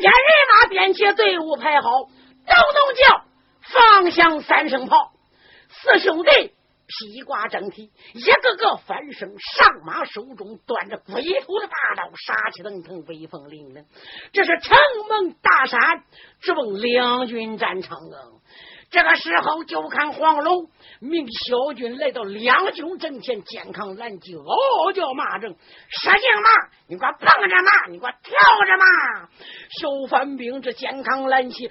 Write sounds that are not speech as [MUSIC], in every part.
见人马编起队伍排好，咚咚叫，放响三声炮，四兄弟。披挂整齐，一个个翻身上马，手中端着鬼头的大刀，杀气腾腾，威风凛凛。这是城门大山，直奔两军战场啊！这个时候，就看黄龙命小军来到两军阵前，健康拦骑，嗷嗷叫骂阵：“使劲骂！你给我蹦着骂！你给我跳着骂！”小番兵这健康拦骑一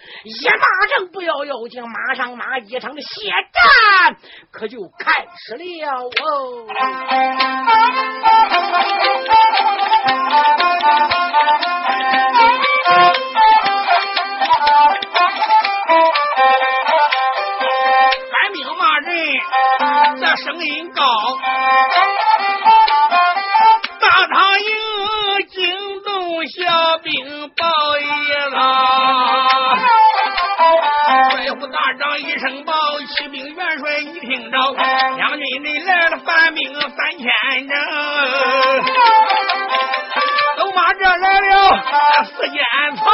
骂阵不要要紧，马上马一场的血战可就开始了哦。[LAUGHS] 禀报一了。帅府大长一声报，骑兵元帅一听着，将军你来了，反兵三千人，都马这来了四间房。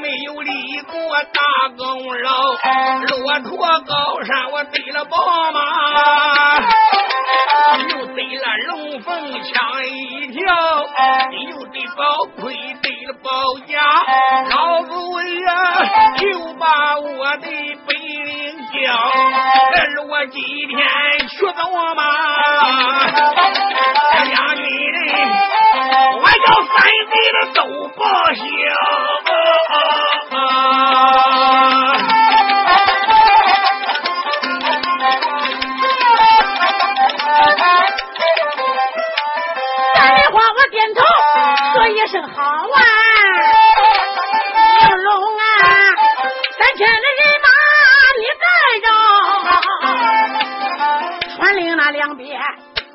没有立过大功劳，骆驼高山我得了宝马，又得了龙凤枪一条，又得宝盔得了宝甲，老子呀就把我的本领教，而我今天学走马，将军人，我叫三弟的都报销。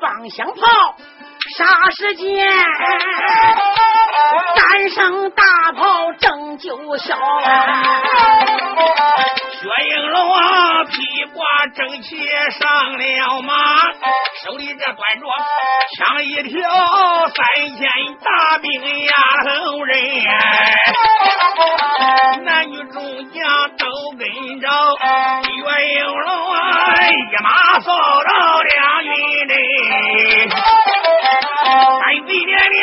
放响炮。霎时间，三声正就响。薛应龙啊，披挂正气上了马，手里这端着枪一条，三千大兵压头人，男女众将都跟着。薛应龙啊，一马扫到两军阵。三嘴连连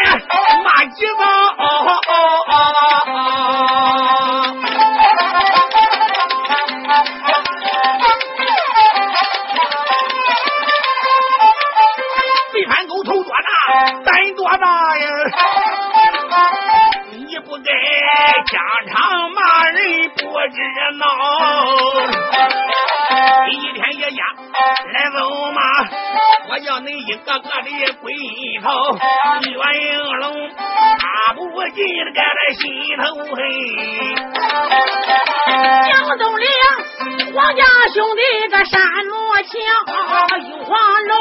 骂几个，大呀？你不该家常骂人不知闹，一天一夜来走马。我叫你一个个的归头，岳应龙打不进个那心头黑。江东岭黄家兄弟个山木墙，有黄龙，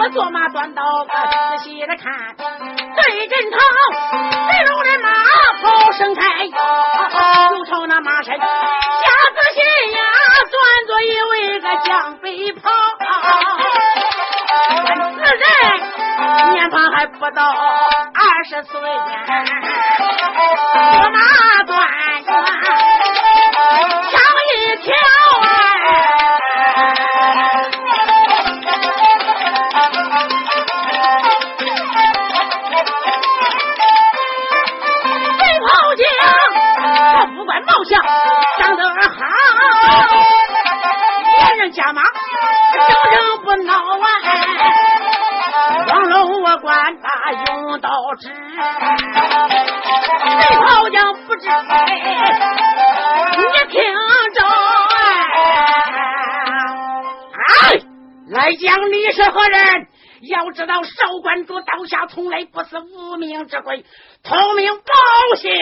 我坐马端刀仔细的看，对阵头，飞龙人马炮声开，又朝那马身下仔细呀，端坐一位个江北跑。此人年方还不到二十岁，我马端用刀指，飞炮将不知你听着哎，来讲你是何人？要知道少关主刀下从来不是无名之鬼，通名报姓。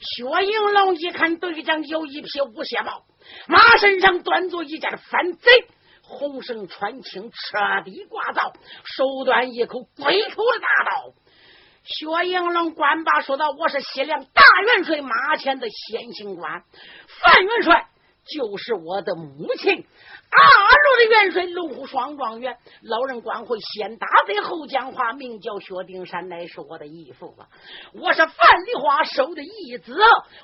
薛应龙一看队长有一匹无血豹，马身上端坐一件反贼，红绳穿青，彻底挂造，手端一口鬼口的大刀。薛应龙官罢说道：“我是西凉大元帅马前的先行官，范元帅就是我的母亲。”二路的元帅龙虎双状元，老人官会先打贼后讲话，名叫薛丁山，乃是我的义父啊！我是范梨花收的义子，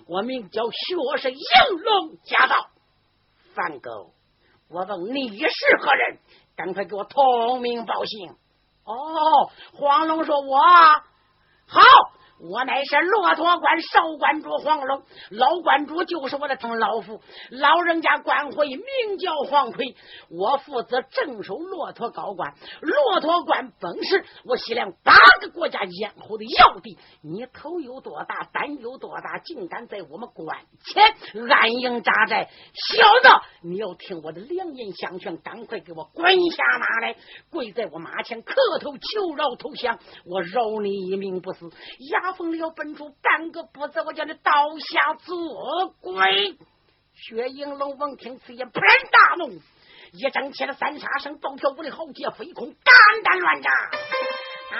我名叫薛是应龙驾到。范狗，我问你是何人？赶快给我通名报姓。哦，黄龙说：“我好。”我乃是骆驼关少关主黄龙，老关主就是我的同老父，老人家官会名叫黄奎，我负责镇守骆驼高关。骆驼关本是我西凉八个国家咽喉的要地，你头有多大，胆有多大，竟敢在我们关前安营扎寨？小子，你要听我的良言相劝，赶快给我滚下马来，跪在我马前磕头求饶投降，我饶你一命不死。呀！大风了，奔出半个步子，我叫你倒下做鬼。薛应龙闻听此言，勃然大怒，一整起了三杀声，暴跳五的豪杰飞空，肝胆乱炸。啊！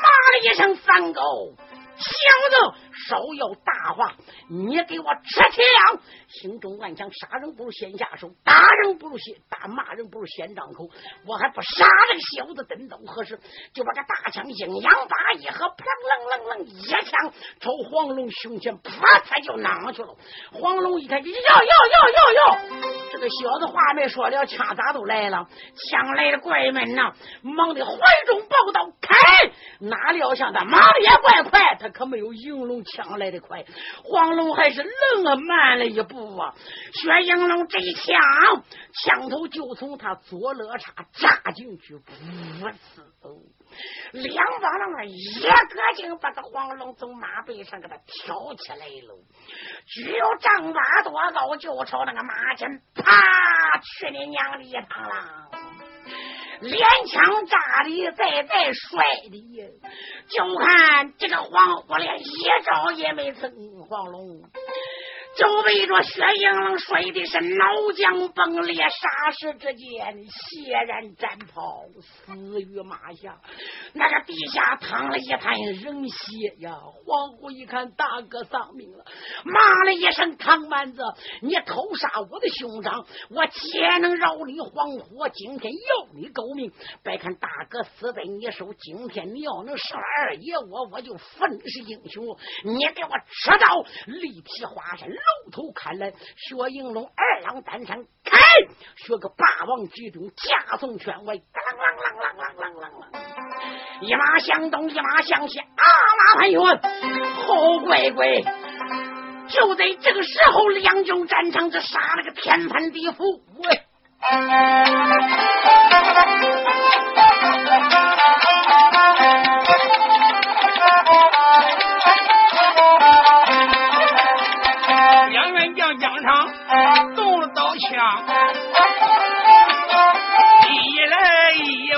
骂了一声三狗。小子，稍有大话，你给我吃枪！心中暗想：杀人不如先下手，打人不如先打，骂人不如先张口。我还不杀这个小子，等到何时？就把这大枪阴阳八一合，砰啷啷啷，一枪朝黄龙胸前啪嚓就攮去了。黄龙一看，哟哟哟哟哟！这个小子话没说了，枪咋都来了？枪来的怪闷呐！忙的怀中抱刀，开！哪料想他忙的也怪快，他。可没有应龙抢来的快，黄龙还是愣了慢了一步啊！薛应龙这一枪，枪头就从他左肋叉扎进去，噗呲，两把浪一个劲把这黄龙从马背上给他挑起来了，只有丈八多高，就朝那个马前啪去你娘的一趟了。连枪炸的，再再摔的，就看这个黄虎连一招也没蹭，黄龙。就被这薛应龙摔的是脑浆崩裂，霎时之间血染战袍，死于马下。那个地下淌了一滩人血呀！黄虎一看大哥丧命了，骂了一声：“唐蛮子，你偷杀我的兄长，我岂能饶你？黄虎今天要你狗命！别看大哥死在你手，今天你要能杀二爷我，我就分是英雄。你给我吃刀，立劈华山！”露头看来，薛应龙二郎单枪开，学个霸王举中，加送圈外，啷啷啷啷啷啷啷，一马向东，一马向西，啊马盘云，好乖乖。就在这个时候，两军战场，这杀了个天翻地覆，喂！动了刀枪，一来一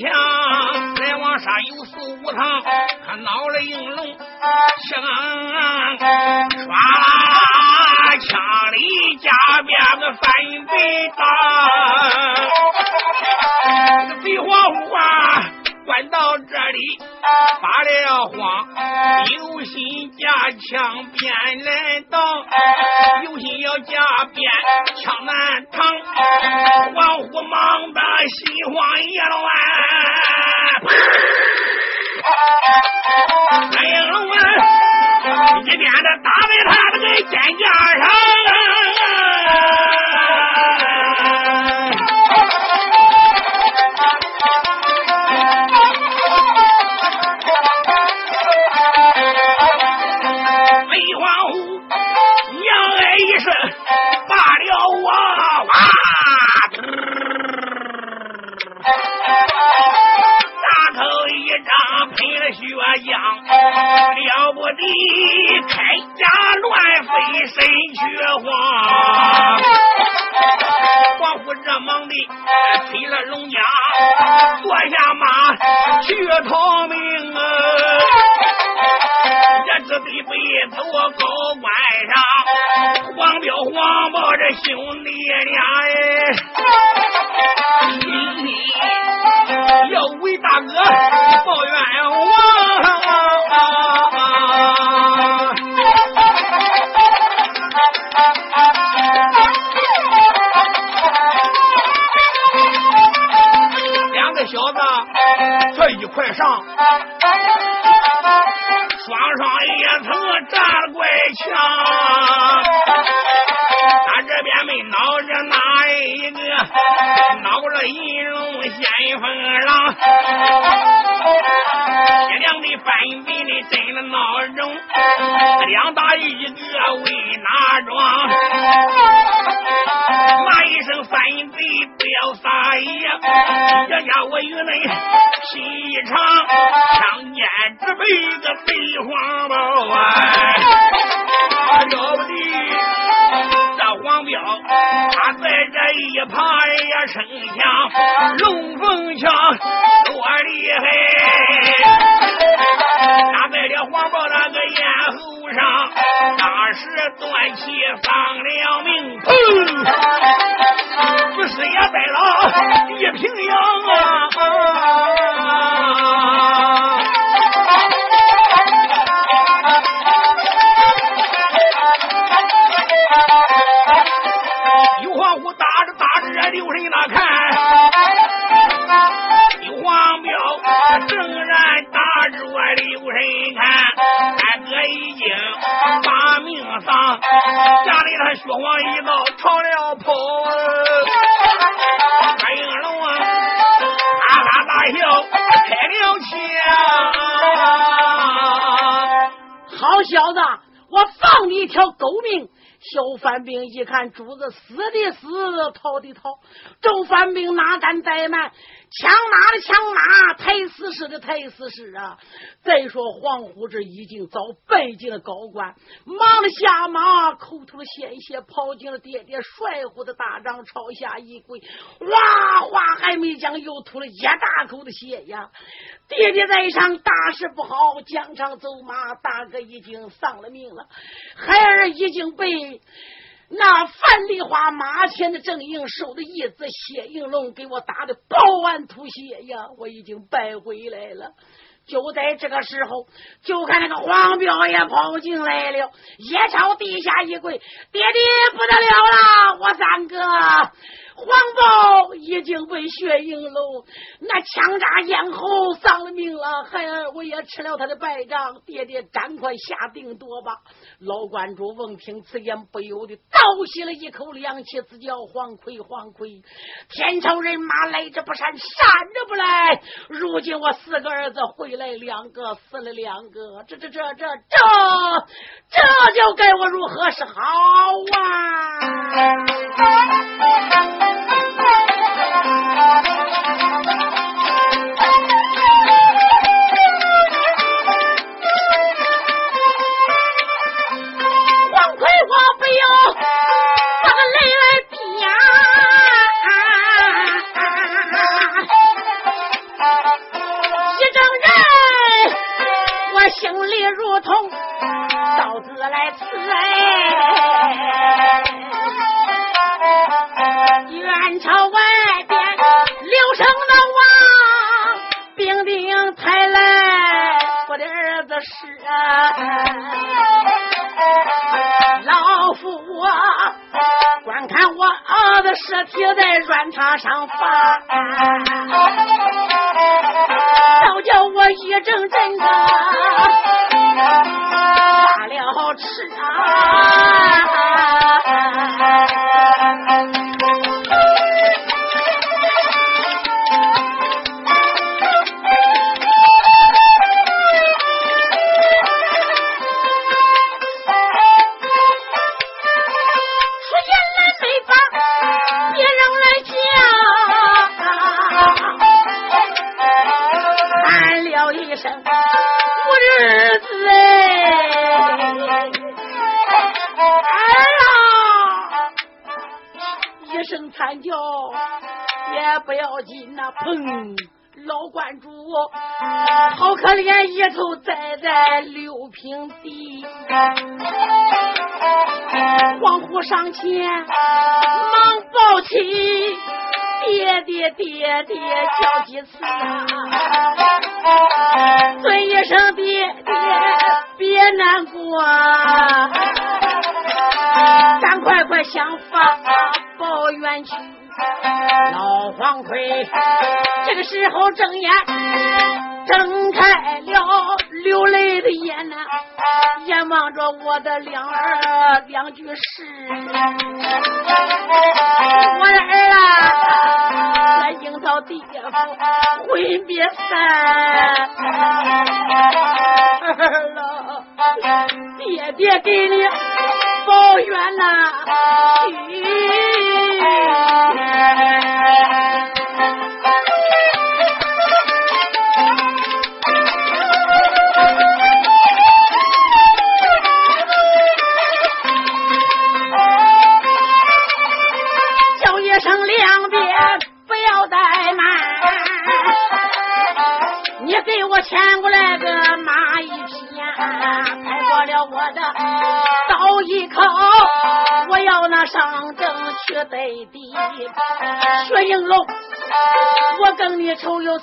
墙，再往上有四五趟，他闹了应龙枪，唰啦，枪里加鞭个翻背大，这废话话关到这里发了慌，有心架枪便来挡，有心要架鞭枪难挡，王虎忙得心慌意乱，哎呀龙啊，一鞭子打在他那个肩胛上。我了龙家，坐下马去逃命啊。这这辈子我高，晚上黄标黄毛这兄弟俩。哎。要为大哥。上，双双也曾站过怪墙。他这边没闹着哪一个，闹着银龙先锋狼。天亮的反背的真了闹钟，两大一个为哪桩？骂一声反背不要撒。龙凤枪多厉害，打败了黄包那个咽喉上，当时断气。范兵一看，主子死的死，逃的逃，周范兵哪敢怠慢？枪马的枪马，抬死尸的抬死尸啊！再说黄虎这已经早拜进了高官，忙了下马，口吐了鲜血，跑进了爹爹帅虎的大帐，朝下一跪，哇！话还没讲，又吐了一大口的血呀！爹爹在上，大事不好，疆场走马，大哥已经丧了命了，孩儿已经被。那樊梨花马前的阵营守的义子谢应龙给我打的饱碗吐血呀！我已经败回来了。就在这个时候，就看那个黄彪也跑进来了，也朝地下一跪：“爹爹不得了了，我三哥！”黄豹已经被血影喽那枪扎咽喉丧了命了，孩儿我也吃了他的败仗，爹爹赶快下定夺吧！老观主闻听此言，不由得倒吸了一口凉气，自叫黄奎黄奎，天朝人马来者不善，善者不来。如今我四个儿子回来两个，死了两个，这这这这这，这就该我如何是好啊？王魁，我不要把个泪来滴啊！一整，我心里如同刀子来刺哎。老夫我观看我儿子尸体在软榻上发，倒叫我一阵阵的老关主好可怜，一头栽在六平地。黄虎上前忙抱起，爹爹爹爹叫几次啊！尊一声爹爹，别难过，赶快快想法报冤屈。老黄奎 [LAUGHS] 这个时候睁眼，睁开了流泪的眼呐，[LAUGHS] 眼望着我的两儿两句诗。[LAUGHS] 我的儿啊，来应到爹父婚别散，儿了，爹爹给你抱怨呐，叫嘿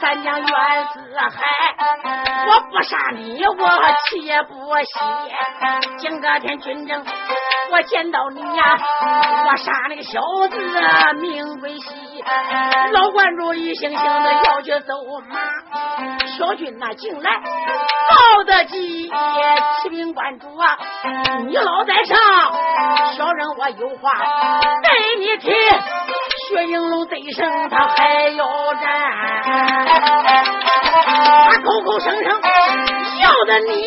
仇有三江冤死海，我不杀你，我气也不息。今个天军政，我见到你呀，我杀那个小子命归西。老关主一悻悻的要去走马，小军呐进来报得急，启禀关主啊，你老在上，小人我有话对你提。薛应龙得胜，他还要战，[LAUGHS] 他口口声声笑的你，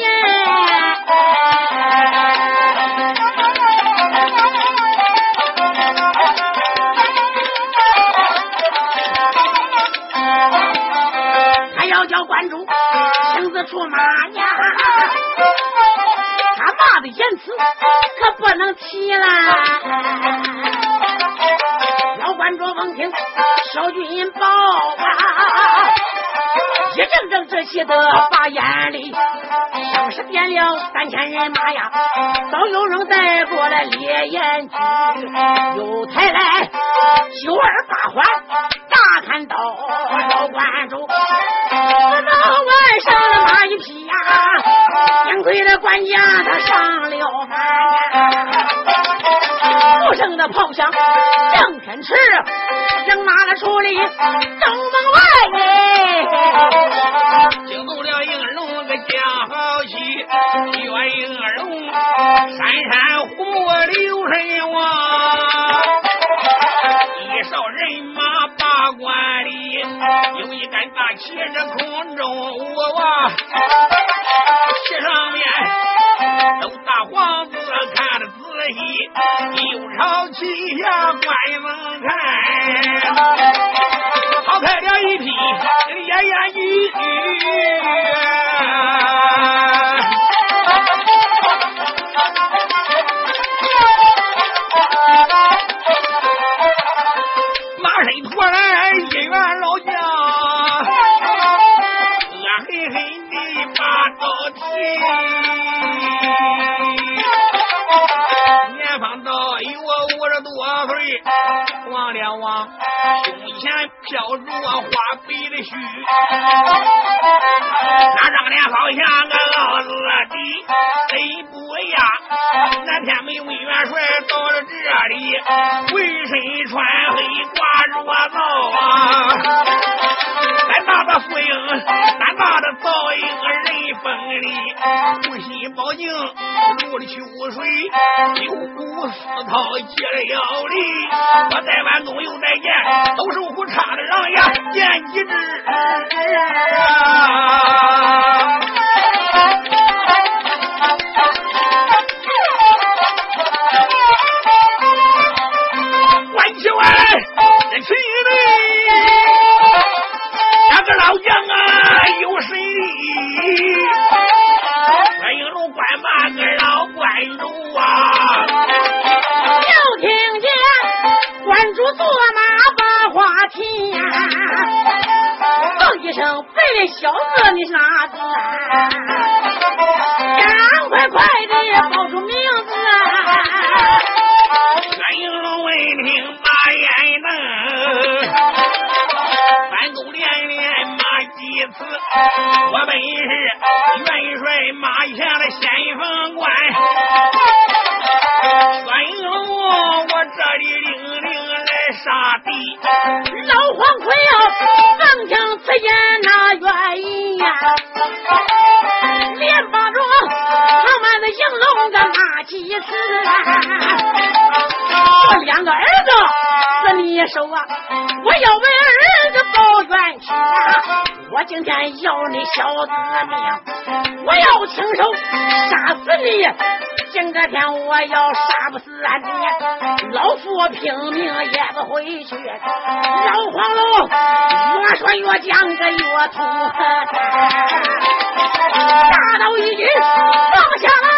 他要叫关主亲自出马 [LAUGHS] 呀，他骂的言辞可不能提啦。小军报啊，一阵阵这气得把眼里，像是点了三千人马呀，早有人带过来烈焰驹，又抬来九二八环大砍刀，老关主，我到晚上马一匹呀，幸亏的管家他上了马。声的炮响震天池，人马的出里正门外，惊动了应龙个叫好戏，岳应龙山山虎刘神王，一哨人马把关里，有一杆大旗在空中我旗上面都大黄一又。朝旗下关门看，好开了一匹烈焰驹，那张脸好像个老子的贼不呀？那天没魏元帅到了这里，浑身穿黑挂着皂啊！咱大的福英，三大的造应人锋利，护心宝镜如了秋水，九股四套接了力。我在万东又再见，都是虎差的狼牙，见机智啊！关起来，这气的。个老将啊，有谁！关英龙关八个老关主啊，就听见关主坐马把话提呀，哼一声，白小子你是哪个？赶快快！闻听此言那原因呀，连把着长满的应龙的骂几次，我两个儿子死你手啊，我要为儿子报冤屈啊！我今天要你小子命，我要亲手杀死你。今个天我要杀不死俺爹，老夫拼命也不回去。老黄龙越说越讲个越痛，大刀一举放下了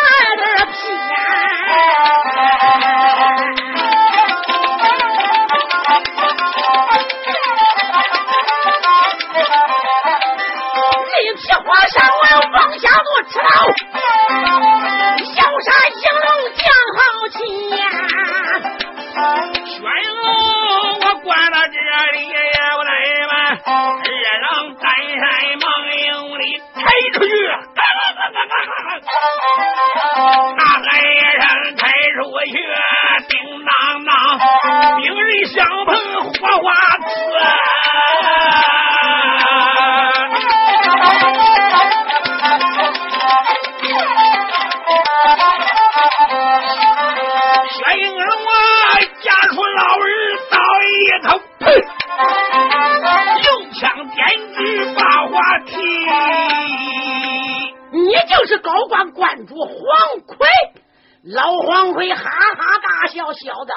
奎哈哈大笑，笑的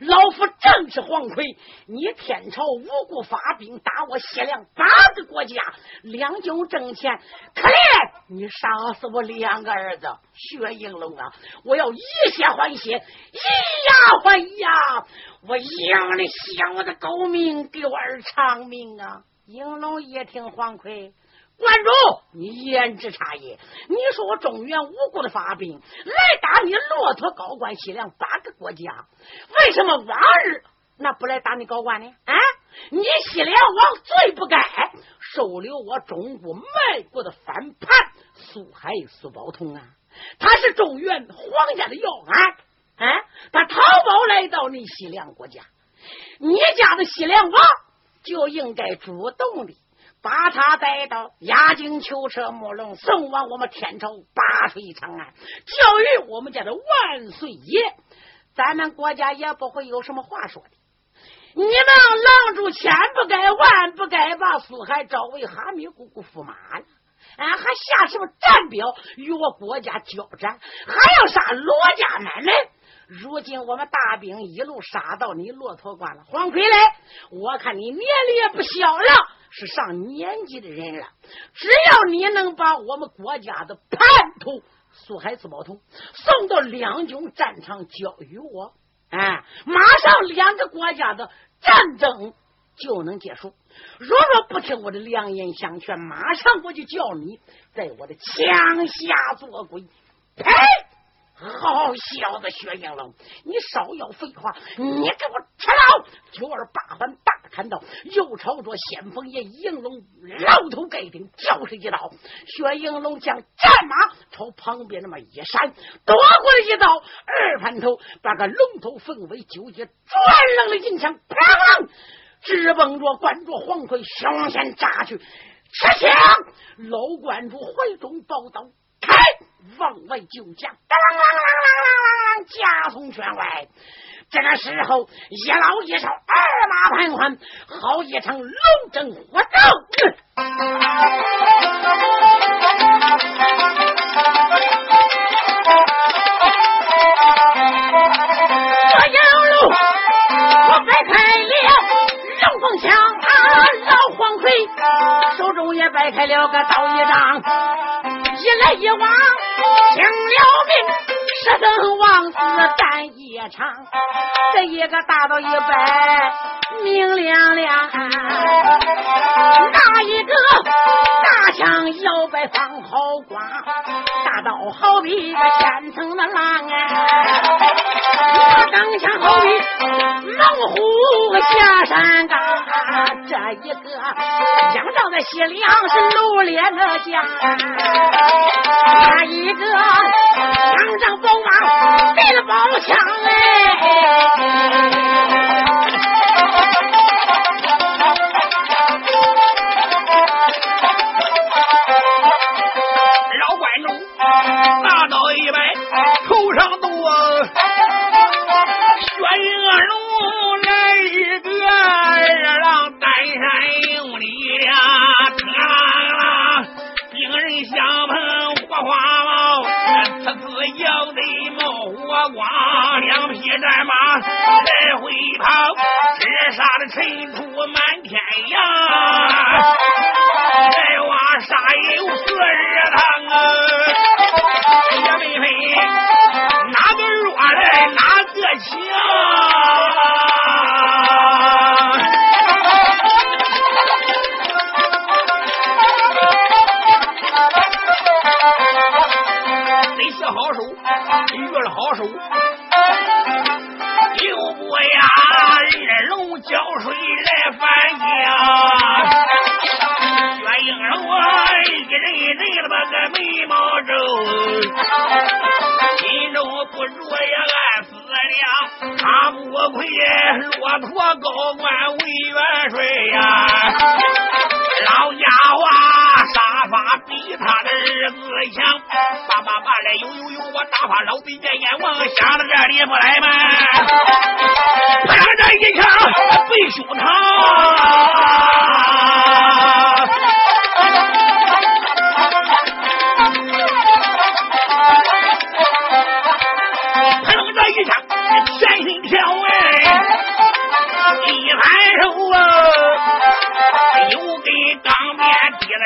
老夫正是黄奎。你天朝无故发兵打我西凉八个国家，两军挣钱，可怜你杀死我两个儿子薛应龙啊！我要以血还血，以牙还牙，我养你想我的狗命，给我儿偿命啊！应龙一听黄奎。关主，你言之差也。你说我中原无故的发兵来打你骆驼高官西凉八个国家，为什么往日那不来打你高官呢？啊，你西凉王最不该收留我中国卖国的反叛苏海苏宝通啊！他是中原皇家的要案，啊，他逃跑来到你西凉国家，你家的西凉王就应该主动的。把他带到压境囚车木龙，送往我们天朝八水长安，教育我们家的万岁爷，咱们国家也不会有什么话说的。你们狼主千不该万不该把苏海招为哈密姑姑驸马了，俺还下什么战表与我国家交战，还要杀罗家满门。如今我们大兵一路杀到你骆驼关了，黄奎来，我看你年龄也不小了。是上年纪的人了，只要你能把我们国家的叛徒苏海自宝通送到两军战场交与我，哎，马上两个国家的战争就能结束。若若不听我的良言相劝，马上我就叫你在我的枪下做鬼！呸！好小子，薛应龙，你少要废话，你给我吃牢！九儿八环大砍刀，又朝着先锋爷应龙老头盖顶就是一刀。薛应龙将战马朝旁边那么一闪，躲过了一刀，二盘头把个龙头凤尾九节转楞了银枪，砰！直奔着关着黄奎胸前扎去。吃枪！老关主怀中抱刀。开，往外就将，当啷啷啷啷啷啷，夹从圈外。这个时候，一老一少，二马盘桓，好一场龙争虎斗。我有路，我摆开了龙凤枪，老黄奎手中也摆开了个刀一丈。一来一往，拼了命，十等王子战一场。这一个大刀一摆，明亮亮；那一个大枪摇摆放好光，大刀好比一个千层的狼啊！那钢枪好比猛虎下山岗，这一个仰仗的西凉是露脸的将。那一个枪仗宝马，背了宝枪哎。战马来回跑，直杀的尘土满天扬。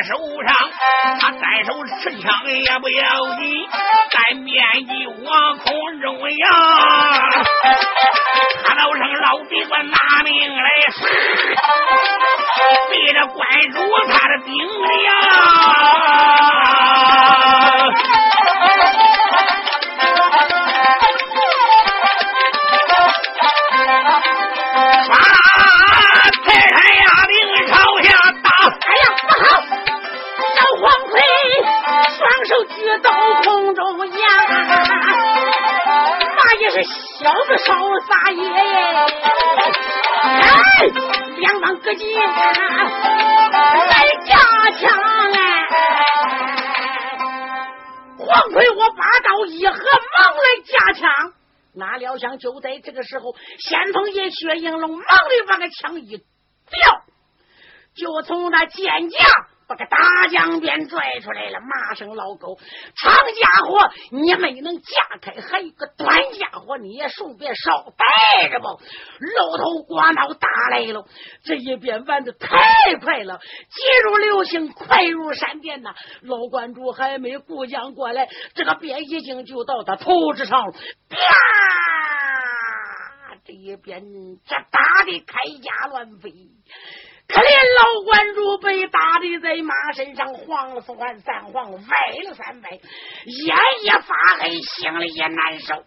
手上，他单手持枪也不要紧，单面一往空中扬，喊道声老弟我拿命来，对着关主他的顶把到空中扬，那也是小子少撒野。哎，两帮各级来加强哎！黄奎，我把刀一合，忙来加强。哪料想，就在这个时候，先锋爷薛应龙忙的把个枪一掉，就从那肩胛把个大江鞭拽出来了。骂声老狗，长家伙你没能架开，还有个短家伙你也顺便捎带着吧。露头刮脑打来了，这一鞭玩的太快了，急如流星，快如闪电呐！老关主还没顾将过来，这个鞭已经就到他头之上了，啪！这一边这打的铠甲乱飞，可怜老关主被打的在马身上晃了四晃三晃，歪了三歪，眼也发黑，心里也难受啊！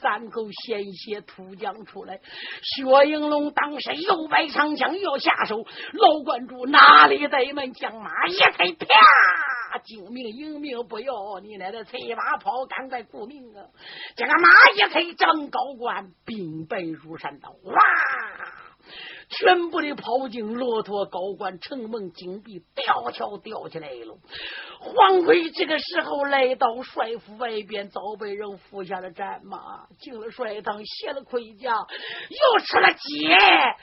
三口鲜血吐将出来，薛应龙当时又摆长枪要下手，老关主哪里怠慢，将马一推，啪！救命英命不要，你奶奶催马跑，赶快顾命啊！这个马一催，张高官兵败如山倒，哇！全部的炮警、骆驼、高官、城门紧闭，吊桥吊起来了。黄奎这个时候来到帅府外边，早被人扶下了战马，进了帅堂，卸了盔甲，又吃了鸡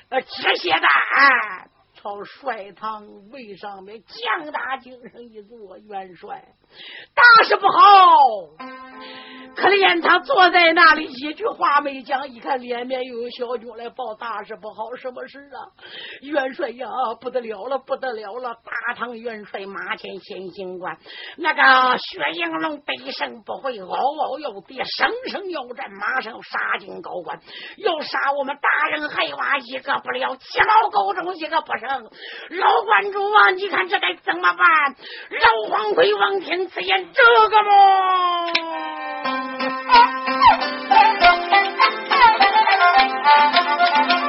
呃铁血蛋，朝帅堂位上面强打精神一坐，元帅大事不好。可怜他坐在那里，一句话没讲。一看脸面又有小军来报大事不好，什么事啊？元帅呀，不得了了，不得了了！大唐元帅马前先行官，那个薛应龙背身不回，嗷嗷要跌，声声要战，马上要杀进高官，要杀我们大人海娃一个不了，七毛沟中一个不剩。老观主啊，你看这该怎么办？老黄奎王听此言，这个么？[LAUGHS]